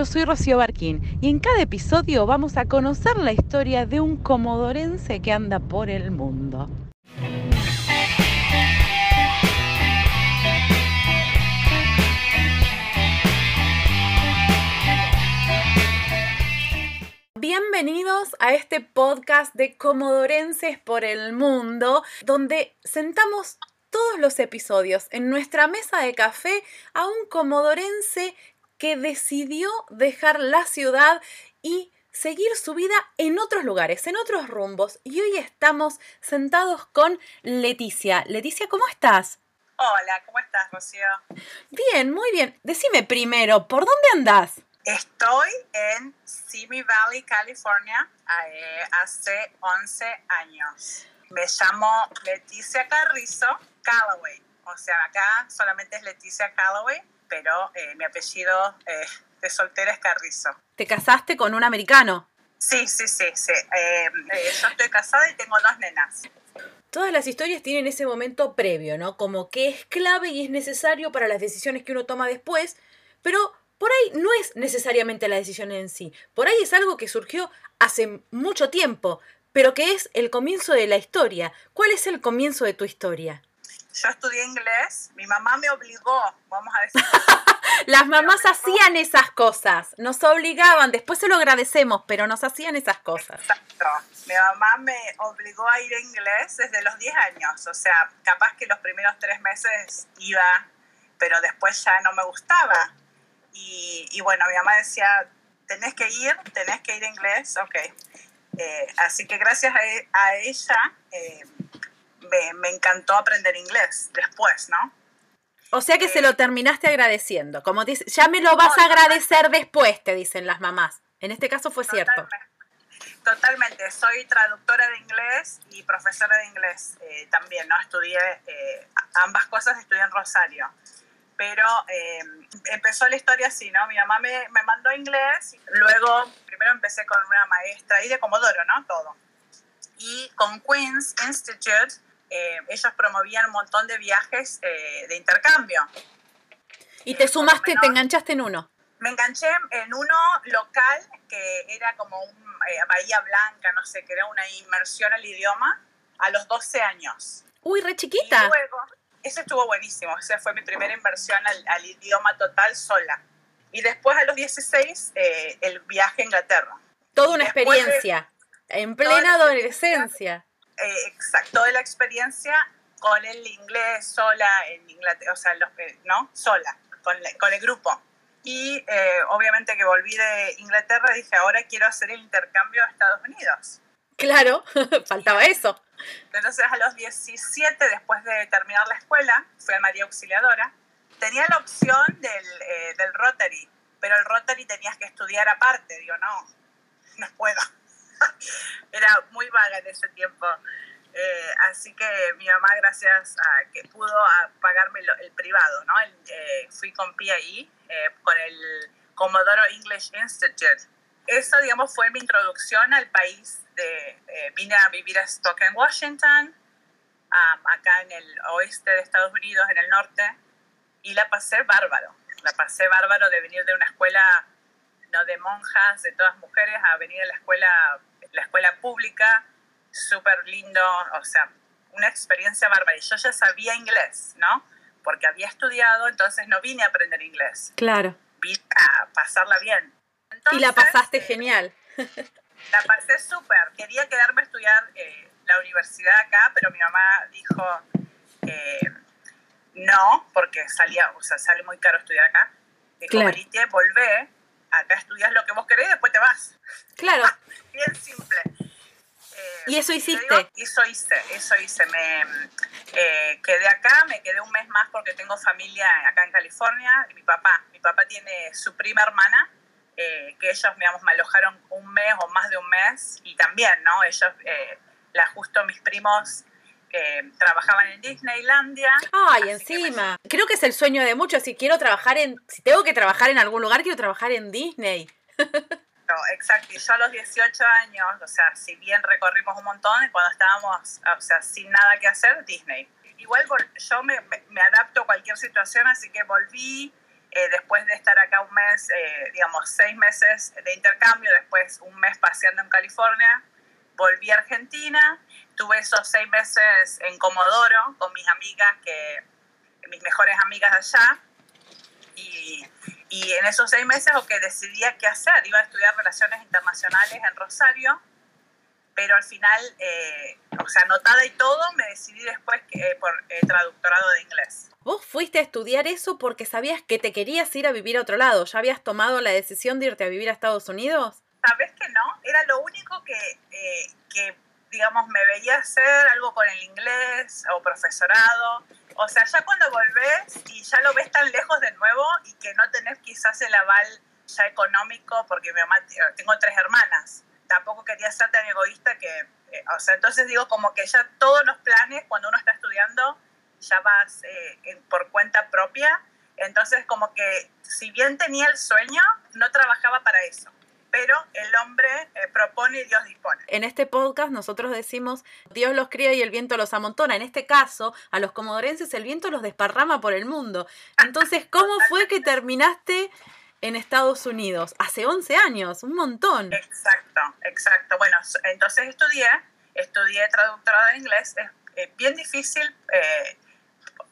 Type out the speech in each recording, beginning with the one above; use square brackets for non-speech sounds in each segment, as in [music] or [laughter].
yo soy Rocío Barquín y en cada episodio vamos a conocer la historia de un comodorense que anda por el mundo. Bienvenidos a este podcast de Comodorenses por el Mundo, donde sentamos todos los episodios en nuestra mesa de café a un comodorense que decidió dejar la ciudad y seguir su vida en otros lugares, en otros rumbos. Y hoy estamos sentados con Leticia. Leticia, ¿cómo estás? Hola, ¿cómo estás, Rocío? Bien, muy bien. Decime primero, ¿por dónde andás? Estoy en Simi Valley, California, eh, hace 11 años. Me llamo Leticia Carrizo Callaway. O sea, acá solamente es Leticia Callaway, pero eh, mi apellido eh, de soltera es Carrizo. ¿Te casaste con un americano? Sí, sí, sí, sí. yo estoy casada y tengo dos nenas. Todas las historias tienen ese momento previo, ¿no? Como que es clave y es necesario para las decisiones que uno toma después, pero por ahí no es necesariamente la decisión en sí, por ahí es algo que surgió hace mucho tiempo, pero que es el comienzo de la historia. ¿Cuál es el comienzo de tu historia? Yo estudié inglés, mi mamá me obligó, vamos a decir. [laughs] Las mamás hacían esas cosas, nos obligaban, después se lo agradecemos, pero nos hacían esas cosas. Exacto. Mi mamá me obligó a ir a inglés desde los 10 años, o sea, capaz que los primeros tres meses iba, pero después ya no me gustaba. Y, bueno, mi mamá decía, tenés que ir, tenés que ir a inglés, ok. Eh, así que gracias a, ella eh, me, encantó aprender inglés después, ¿no? O sea que se lo eh, terminaste agradeciendo, como dice, ya me lo vas a agradecer después, te dicen las mamás. En este caso fue cierto. Totalmente, soy traductora de inglés y profesora de inglés también, ¿no? Estudié ambas cosas, estudié en Rosario pero eh, empezó la historia así, ¿no? Mi mamá me, me mandó inglés, luego primero empecé con una maestra y de Comodoro, ¿no? Todo. Y con Queen's Institute, eh, ellos promovían un montón de viajes eh, de intercambio. ¿Y te sumaste, te enganchaste en uno? Me enganché en uno local que era como un Bahía Blanca, no sé, que era una inmersión al idioma a los 12 años. Uy, re chiquita. Y luego, ese estuvo buenísimo, esa fue mi primera inversión al, idioma total sola. Y después a los 16, eh, el viaje a Inglaterra. Toda una experiencia, en plena adolescencia. Eh, exacto, toda la experiencia con el inglés sola en Inglaterra, o sea, los, ¿no? Sola, con, con el grupo. Y eh, obviamente que volví de Inglaterra, dije, ahora quiero hacer el intercambio a Estados Unidos. Claro, [laughs] faltaba eso. Entonces a los 17, después de terminar la escuela, fui a María Auxiliadora. Tenía la opción del, eh, del Rotary, pero el Rotary tenías que estudiar aparte. Digo, no, no puedo. [laughs] Era muy vaga en ese tiempo. Eh, así que mi mamá, gracias a que pudo pagarme el privado, ¿no? Eh, fui con PIE, con el Commodoro English Institute. Eso, digamos, fue mi introducción al país eh, vine a vivir a Spokane, Washington, acá en el oeste de Estados Unidos, en el norte, y la pasé bárbaro. La pasé bárbaro de venir de una escuela no de monjas, de todas mujeres, a venir a la escuela, la escuela pública, súper lindo, o sea, una experiencia bárbara. Y yo ya sabía inglés, ¿no? Porque había estudiado, entonces no vine a aprender inglés. Claro. Vine a pasarla bien. y la pasaste eh, genial. La pasé súper. Quería quedarme a estudiar eh, la universidad acá, pero mi mamá dijo eh, no, porque salía, o sea, sale muy caro estudiar acá. Dijo, claro. volvé, acá estudias lo que vos querés y después te vas. Claro. [laughs] Bien simple. Eh, ¿Y eso hiciste? eso hice, eso hice. Me quedé acá, me quedé un mes más porque tengo familia acá en California. Y mi papá, mi papá tiene su prima hermana eh, que ellos, digamos, me alojaron un mes o más de un mes y también, ¿no? Ellos, eh, la, justo mis primos eh, trabajaban en Disneylandia. Ay, encima. Creo que es el sueño de muchos. Si quiero trabajar en, si tengo que trabajar en algún lugar, quiero trabajar en Disney. [laughs] no, exacto. Y yo a los 18 años, o sea, si bien recorrimos un montón, cuando estábamos, o sea, sin nada que hacer, Disney. Igual yo me, me adapto a cualquier situación, así que volví, Eh, después de estar acá un mes, eh, digamos, seis meses de intercambio, después un mes paseando en California, volví a Argentina, tuve esos seis meses en Comodoro con mis amigas, que, mis mejores amigas allá, y, en esos seis meses lo que decidía qué hacer, iba a estudiar relaciones internacionales en Rosario, pero al final, eh, o sea, anotada y todo, me decidí después que, por traductorado de inglés. Vos fuiste a estudiar eso porque sabías que te querías ir a vivir a otro lado. ¿Ya habías tomado la decisión de irte a vivir a Estados Unidos? Sabes que no, era lo único que, eh, que, digamos, me veía hacer algo con el inglés o profesorado. O sea, ya cuando volvés y ya lo ves tan lejos de nuevo y que no tenés quizás el aval ya económico, porque mi mamá, tengo tres hermanas, tampoco quería ser tan egoísta que, eh, o sea, entonces digo como que ya todos los planes cuando uno está estudiando ya vas eh, por cuenta propia. Entonces, como que si bien tenía el sueño, no trabajaba para eso. Pero el hombre eh, propone y Dios dispone. En este podcast nosotros decimos, Dios los cría y el viento los amontona. En este caso, a los comodorenses el viento los desparrama por el mundo. Entonces, ¿cómo fue que terminaste en Estados Unidos? Hace 11 años, un montón. Exacto, exacto. Bueno, entonces estudié, estudié traductora de inglés. Es bien difícil. Eh,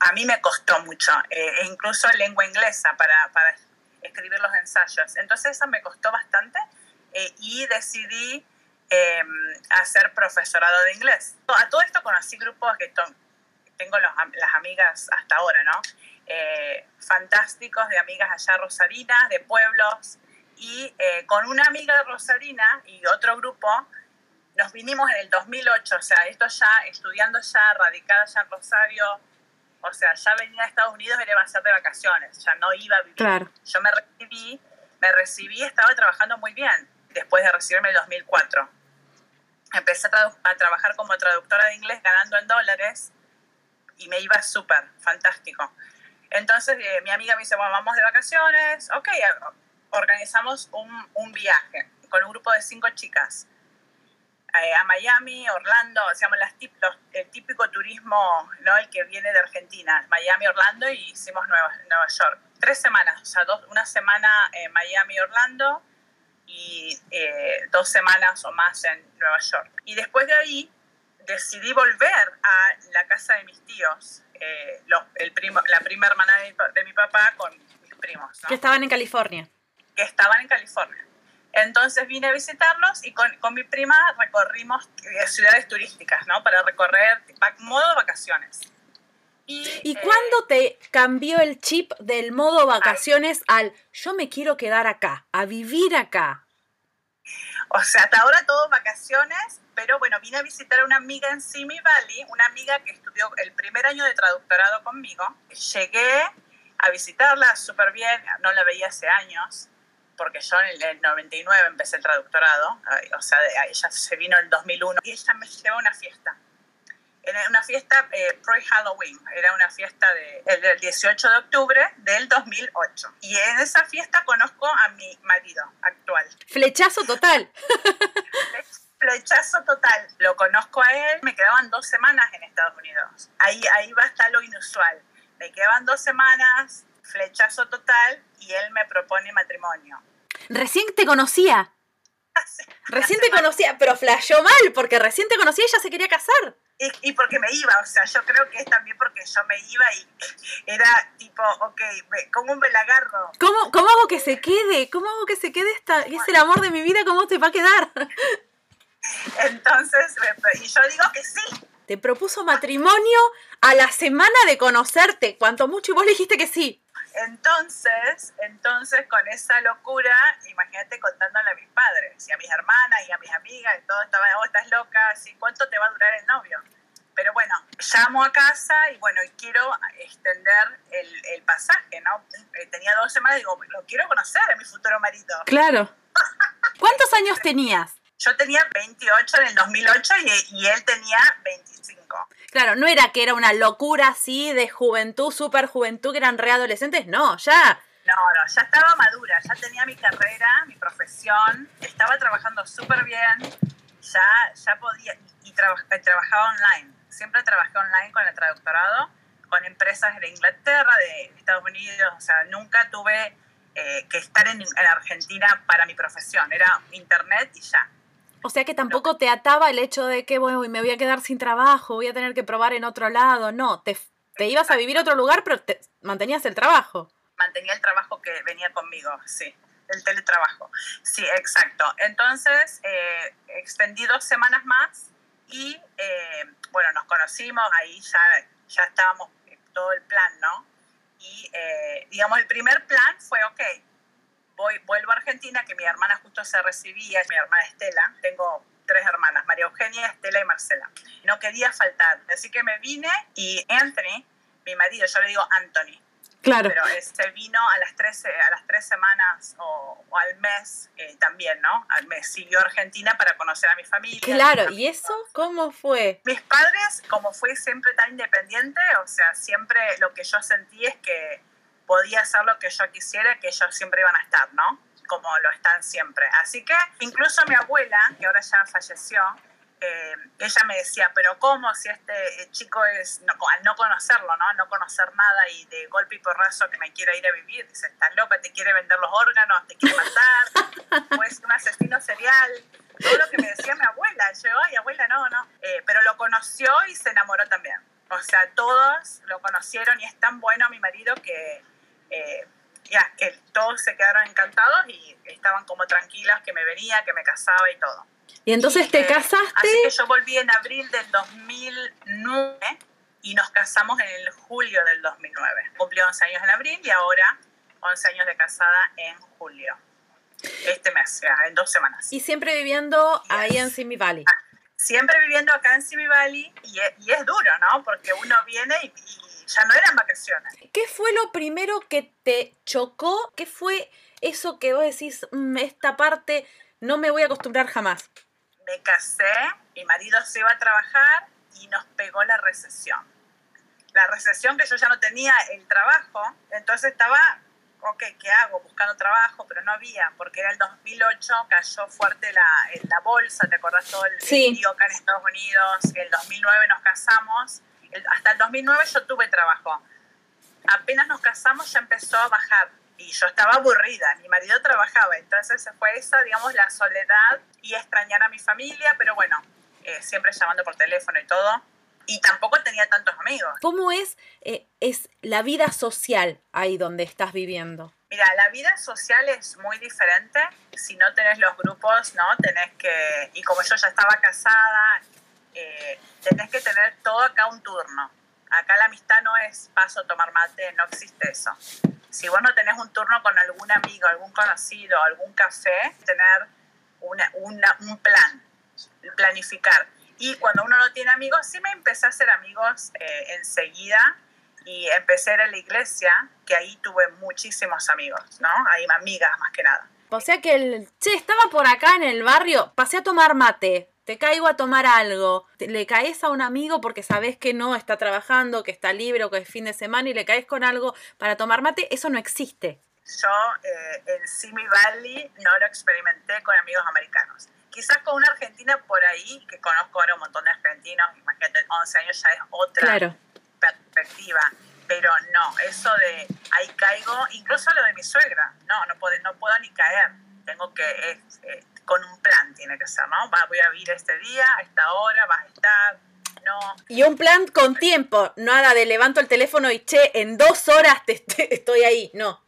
a mí me costó mucho, eh, e incluso lengua inglesa para, para, escribir los ensayos. Entonces eso me costó bastante eh, y decidí em, hacer profesorado de inglés. A todo esto conocí grupos que tengo las amigas hasta ahora, ¿no? Eh, fantásticos de amigas allá rosarinas, de pueblos, y con una amiga rosarina y otro grupo nos vinimos en el 2008, o sea, esto ya estudiando ya, radicada ya en Rosario, o sea, ya venía a Estados Unidos, era a ser de vacaciones, ya no iba a vivir. Claro. Yo me recibí, me recibí, estaba trabajando muy bien después de recibirme en el 2004. Empecé a, trabajar como traductora de inglés ganando en dólares y me iba súper, fantástico. Entonces eh, mi amiga me dice, bueno, vamos de vacaciones, ok, organizamos un, un viaje con un grupo de cinco chicas eh, a Miami, Orlando, se llama las el típico turismo, ¿no? El que viene de Argentina, Miami, Orlando y hicimos Nueva, Nueva York. Tres semanas, o sea, dos, una semana en Miami, Orlando y eh, dos semanas o más en Nueva York. Y después de ahí decidí volver a la casa de mis tíos, eh, el primo, la prima hermana de mi, papá con mis primos. Que estaban en California. Que estaban en California. Entonces vine a visitarlos y con, con mi prima recorrimos ciudades turísticas, ¿no? Para recorrer modo vacaciones. ¿Y, ¿Y eh, cuándo te cambió el chip del modo vacaciones al yo me quiero quedar acá, a vivir acá? O sea, hasta ahora todo vacaciones, pero bueno, vine a visitar a una amiga en Simi Valley, una amiga que estudió el primer año de traductorado conmigo. Llegué a visitarla súper bien, no la veía hace años porque yo en el 99 empecé el traductorado, o sea, ella se vino en el 2001 y ella me llevó a una fiesta. En una fiesta eh, pre-Halloween, era una fiesta del 18 de octubre del 2008. Y en esa fiesta conozco a mi marido actual. Flechazo total. [laughs] Flechazo total. Lo conozco a él, me quedaban dos semanas en Estados Unidos. Ahí, ahí va a estar lo inusual. Me quedaban dos semanas, flechazo total, y él me propone matrimonio. Recién te conocía. Recién te conocía, pero flashó mal, porque recién te conocía y ya se quería casar. Y, porque me iba, o sea, yo creo que es también porque yo me iba y [laughs] era tipo, ok, ¿cómo me la agarro? ¿Cómo, ¿Cómo hago que se quede? ¿Cómo hago que se quede esta? Es el amor de mi vida, ¿cómo te va a quedar? [laughs] Entonces, y yo digo que sí. Te propuso matrimonio a la semana de conocerte, cuanto mucho, y vos le dijiste que sí. Entonces, entonces con esa locura, imagínate contándole a mis padres y a mis hermanas y a mis amigas y todo, estaba, oh, estás loca. ¿cuánto te va a durar el novio? Pero bueno, llamo a casa y bueno, quiero extender el, el pasaje, ¿no? Eh, tenía dos semanas y digo, lo quiero conocer a mi futuro marido. Claro. ¿Cuántos años tenías? Yo tenía 28 en el 2008 y, y él tenía 25. Claro, no era que era una locura así de juventud, super juventud, que eran readolescentes, no, ya. No, no, ya estaba madura, ya tenía mi carrera, mi profesión, estaba trabajando súper bien, ya, ya podía, y, trabajaba online. Siempre trabajé online con el traductorado, con empresas de Inglaterra, de Estados Unidos, o sea, nunca tuve eh, que estar en, en, Argentina para mi profesión, era internet y ya. O sea que tampoco te ataba el hecho de que, bueno, me voy a quedar sin trabajo, voy a tener que probar en otro lado, no, te, te ibas a vivir a otro lugar, pero te, mantenías el trabajo. Mantenía el trabajo que venía conmigo, sí el teletrabajo. Sí, exacto. Entonces, eh, extendí dos semanas más y, eh, bueno, nos conocimos, ahí ya, ya estábamos todo el plan, ¿no? Y, eh, digamos, el primer plan fue, ok, voy, vuelvo a Argentina, que mi hermana justo se recibía, mi hermana Estela, tengo tres hermanas, María Eugenia, Estela y Marcela. No quería faltar, así que me vine y Anthony, mi marido, yo le digo Anthony, Claro. Pero este vino a las tres, a las tres semanas o, al mes eh, también, ¿no? Al mes siguió Argentina para conocer a mi familia. Claro, ¿y eso cómo fue? Mis padres, como fui siempre tan independiente, o sea, siempre lo que yo sentí es que podía hacer lo que yo quisiera, que ellos siempre iban a estar, ¿no? Como lo están siempre. Así que incluso mi abuela, que ahora ya falleció, eh, ella me decía, pero ¿cómo si este eh, chico es, no, al no conocerlo, ¿no? no conocer nada y de golpe y porrazo que me quiere ir a vivir, dice, estás loca, te quiere vender los órganos, te quiere matar, [laughs] pues un asesino serial, todo lo que me decía mi abuela, yo, ay abuela, no, no, eh, pero lo conoció y se enamoró también, o sea, todos lo conocieron y es tan bueno mi marido que... ya, que todos se quedaron encantados y estaban como tranquilas que me venía, que me casaba y todo. Y entonces te casaste. Así que yo volví en abril del 2009 y nos casamos en el julio del 2009. Cumplí 11 años en abril y ahora 11 años de casada en julio. Este mes, en dos semanas. Y siempre viviendo ahí en Simi Valley. Ah, siempre viviendo acá en Simi Valley y es, y es duro, ¿no? Porque uno viene y, y ya no eran vacaciones. ¿Qué fue lo primero que te chocó? ¿Qué fue eso que vos decís, mm, esta parte no me voy a acostumbrar jamás? me casé, mi marido se iba a trabajar y nos pegó la recesión. La recesión que yo ya no tenía el trabajo, entonces estaba, ok, ¿qué hago? Buscando trabajo, pero no había, porque era el 2008, cayó fuerte la, la bolsa, ¿te acordás todo el sí. acá en Estados Unidos? El 2009 nos casamos, hasta el 2009 yo tuve trabajo. Apenas nos casamos ya empezó a bajar y yo estaba aburrida, mi marido trabajaba, entonces fue esa, digamos, la soledad y extrañar a mi familia, pero bueno, eh, siempre llamando por teléfono y todo. Y tampoco tenía tantos amigos. ¿Cómo es, eh, es la vida social ahí donde estás viviendo? Mira, la vida social es muy diferente. Si no tenés los grupos, ¿no? Tenés que, y como yo ya estaba casada, eh, tenés que tener todo acá un turno. Acá la amistad no es paso tomar mate, no existe eso. Si vos no tenés un turno con algún amigo, algún conocido, algún café, tener una, un plan, planificar. Y cuando uno no tiene amigos, sí me empecé a hacer amigos eh, enseguida y empecé a ir a la iglesia, que ahí tuve muchísimos amigos, ¿no? Ahí amigas más que nada. O sea que el, che, estaba por acá en el barrio, pasé a tomar mate, te caigo a tomar algo, le caes a un amigo porque sabes que no está trabajando, que está libre o que es fin de semana y le caes con algo para tomar mate, eso no existe yo eh, en Simi Valley no lo experimenté con amigos americanos. Quizás con una argentina por ahí, que conozco ahora un montón de argentinos, imagínate, 11 años ya es otra perspectiva. Pero no, eso de ahí caigo, incluso lo de mi suegra, no, no, puedo, no puedo ni caer. Tengo que, eh, con un plan tiene que ser, ¿no? Va, voy a vivir este día, a esta hora, vas a estar, no. Y un plan con tiempo, nada de levanto el teléfono y che, en dos horas te, estoy [laughs] ahí, no.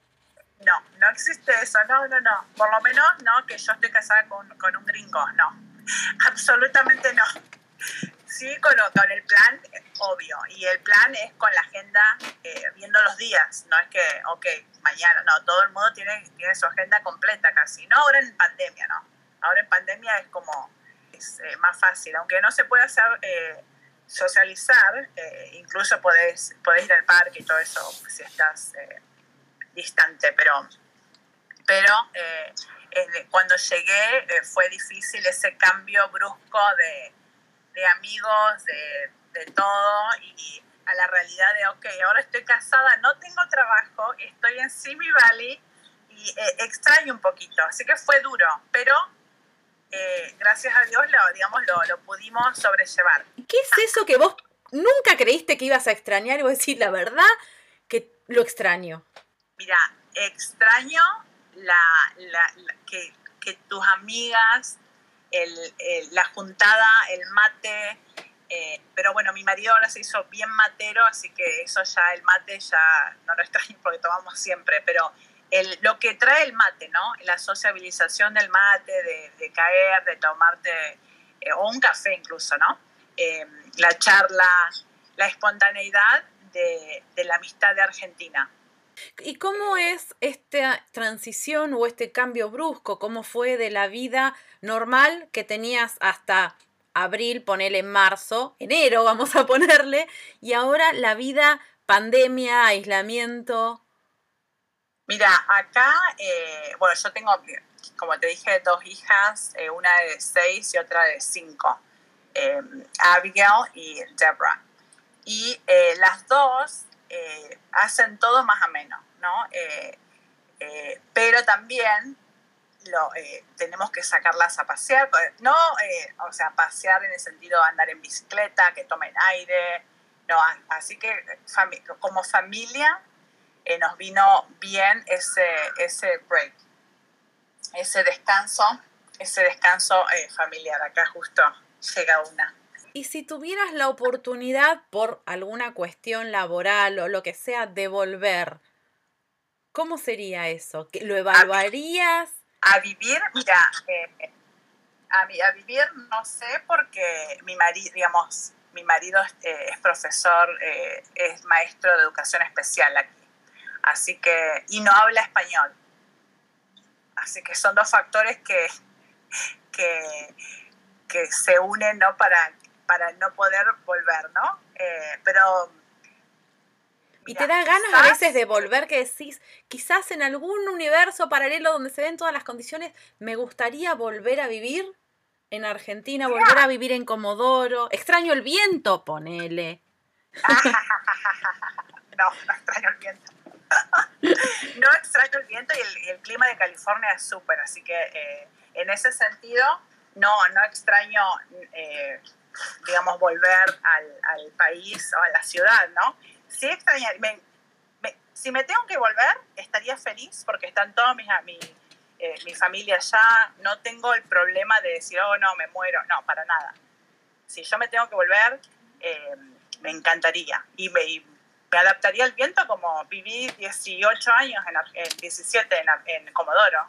No, no existe eso, no, no, no. Por lo menos no que yo estoy casada con, con un gringo, no. [laughs] Absolutamente no. Sí, con, con, el plan, obvio. Y el plan es con la agenda, eh, viendo los días. No es que, ok, mañana, no, todo el mundo tiene, tiene su agenda completa casi. No ahora en pandemia, no. Ahora en pandemia es como, es eh, más fácil. Aunque no se puede hacer eh, socializar, incluso podés, podés ir al parque y todo eso si estás distante, pero, pero eh, cuando llegué eh, fue difícil ese cambio brusco de, de amigos, de, de, todo, y a la realidad de, ok, ahora estoy casada, no tengo trabajo, estoy en Simi Valley y eh, extraño un poquito, así que fue duro, pero gracias a Dios lo, digamos, lo, lo pudimos sobrellevar. ¿Qué es eso que vos nunca creíste que ibas a extrañar y vos decís, la verdad que lo extraño? Mira, extraño la, que, tus amigas, la juntada, el mate, eh, pero bueno, mi marido ahora se hizo bien matero, así que eso ya, el mate ya no lo extraño porque tomamos siempre, pero el, lo que trae el mate, ¿no? La sociabilización del mate, de, caer, de tomarte, eh, o un café incluso, ¿no? Eh, la charla, la espontaneidad de, de la amistad de Argentina. ¿Y cómo es esta transición o este cambio brusco? ¿Cómo fue de la vida normal que tenías hasta abril, ponele marzo, enero vamos a ponerle, y ahora la vida, pandemia, aislamiento? Mira, acá, eh, bueno, yo tengo, como te dije, dos hijas, eh, una de seis y otra de cinco, eh, Abigail y Deborah. Y las dos hacen todo más ameno, ¿no? pero también lo, tenemos que sacarlas a pasear, no, o sea, pasear en el sentido de andar en bicicleta, que tomen aire, no, así que como familia eh, nos vino bien ese, ese break, ese descanso, ese descanso eh, familiar. Acá justo llega una. Y si tuvieras la oportunidad por alguna cuestión laboral o lo que sea de volver, ¿cómo sería eso? ¿Lo evaluarías? A, vivir, mira, eh, a, a, vivir no sé porque mi marido, digamos, mi marido es profesor, es maestro de educación especial aquí. Así que, y no habla español. Así que son dos factores que, que, que se unen ¿no? para, para no poder volver, ¿no? Eh, pero... y te da ganas a veces de volver que decís, quizás en algún universo paralelo donde se den todas las condiciones, me gustaría volver a vivir en Argentina, volver a vivir en Comodoro. Extraño el viento, ponele. [laughs] no, no extraño el viento. [laughs] no extraño el viento y el, clima de California es súper, así que eh, en ese sentido no, no extraño, eh, digamos, volver al, país o a la ciudad, ¿no? Sí extrañaría, si me tengo que volver, estaría feliz porque están todos mis, mi, eh, mi familia allá, no tengo el problema de decir, oh, no, me muero, no, para nada. Si yo me tengo que volver, me encantaría y me, me adaptaría al viento como viví 18 años, en, 17 en, en, Comodoro.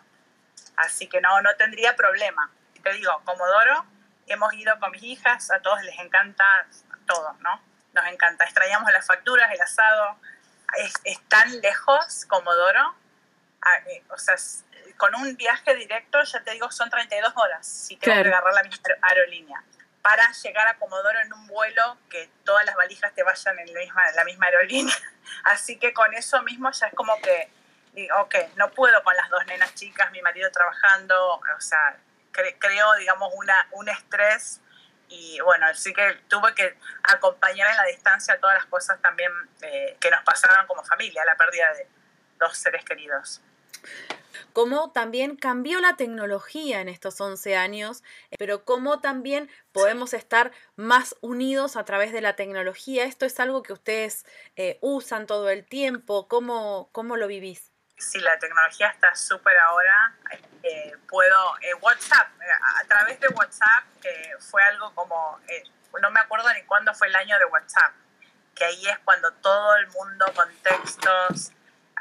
Así que no, no tendría problema. Te digo, Comodoro, hemos ido con mis hijas, a todos les encanta todo, ¿no? Nos encanta. Extrañamos las facturas, el asado. Es, tan lejos Comodoro. Eh, o sea, con un viaje directo, ya te digo, son 32 horas si tengo que agarrar la misma aerolínea para llegar a Comodoro en un vuelo que todas las valijas te vayan en la misma, aerolínea. [laughs] Así que con eso mismo ya es como que, digo, ok, no puedo con las dos nenas chicas, mi marido trabajando, o sea, creo, digamos, una, un estrés y bueno, así que tuve que acompañar en la distancia todas las cosas también eh, que nos pasaron como familia, la pérdida de dos seres queridos cómo también cambió la tecnología en estos 11 años, pero cómo también podemos estar más unidos a través de la tecnología. Esto es algo que ustedes eh, usan todo el tiempo. ¿Cómo, cómo lo vivís? Sí, la tecnología está súper ahora. Eh, puedo, eh, WhatsApp, a través de WhatsApp fue algo como, no me acuerdo ni cuándo fue el año de WhatsApp, que ahí es cuando todo el mundo con textos,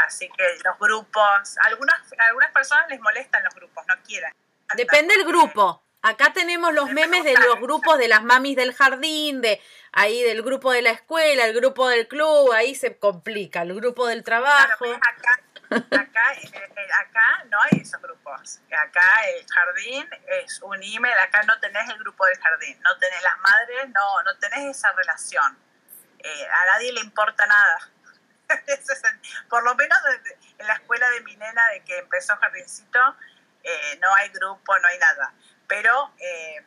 Así que los grupos, algunas, algunas personas les molestan los grupos, no quieren. Depende del grupo. Acá tenemos los memes de los grupos de las mamis del jardín, de ahí del grupo de la escuela, el grupo del club, ahí se complica, el grupo del trabajo. acá, acá, [laughs] eh, eh, acá no hay esos grupos. Acá el jardín es un email, acá no tenés el grupo del jardín, no tenés las madres, no, no tenés esa relación. Eh, a nadie le importa nada. [laughs] por lo menos en la escuela de mi nena, de que empezó jardincito, eh, no hay grupo, no hay nada. Pero eh,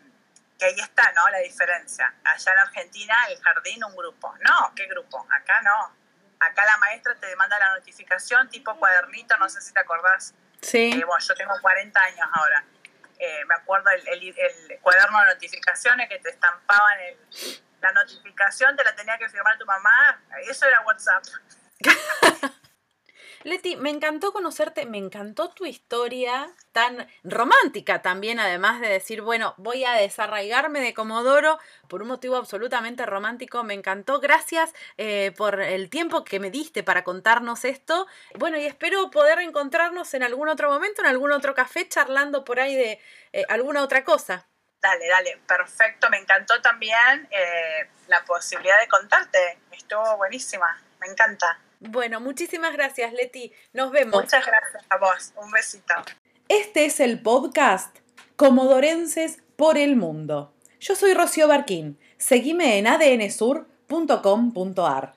que ahí está, ¿no? La diferencia. Allá en Argentina, el jardín, un grupo. No, ¿qué grupo? Acá no. Acá la maestra te manda la notificación tipo cuadernito, no sé si te acordás. Sí. Eh, bueno, yo tengo 40 años ahora. me acuerdo el, el, cuaderno de notificaciones que te estampaban el, la notificación te la tenía que firmar tu mamá, eso era WhatsApp. [laughs] Leti, me encantó conocerte, me encantó tu historia tan romántica también, además de decir, bueno, voy a desarraigarme de Comodoro por un motivo absolutamente romántico. Me encantó, gracias eh, por el tiempo que me diste para contarnos esto. Bueno, y espero poder encontrarnos en algún otro momento, en algún otro café, charlando por ahí de eh, alguna otra cosa. Dale, dale, perfecto. Me encantó también eh, la posibilidad de contarte. Estuvo buenísima, me encanta. Bueno, muchísimas gracias, Leti. Nos vemos. Muchas gracias a vos. Un besito. Este es el podcast Comodorenses por el Mundo. Yo soy Rocío Barquín. Seguime en adnsur.com.ar.